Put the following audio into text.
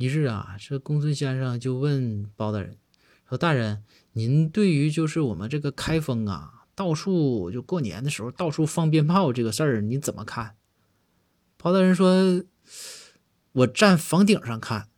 一日啊这公孙先生就问包大人说大人您对于就是我们这个开封啊到处就过年的时候到处放鞭炮这个事儿你怎么看？包大人说我站房顶上看